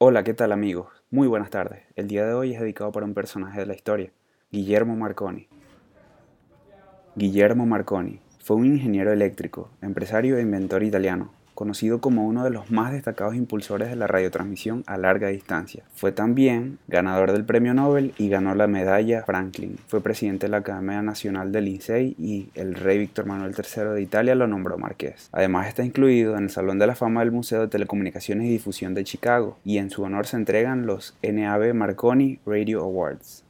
Hola, ¿qué tal amigos? Muy buenas tardes. El día de hoy es dedicado para un personaje de la historia, Guillermo Marconi. Guillermo Marconi fue un ingeniero eléctrico, empresario e inventor italiano, conocido como uno de los más destacados impulsores de la radiotransmisión a larga distancia. Fue también ganador del Premio Nobel y ganó la medalla Franklin. Fue presidente de la Academia Nacional del INSEI y el rey Víctor Manuel III de Italia lo nombró marqués. Además está incluido en el Salón de la Fama del Museo de Telecomunicaciones y Difusión de Chicago y en su honor se entregan los NAB Marconi Radio Awards.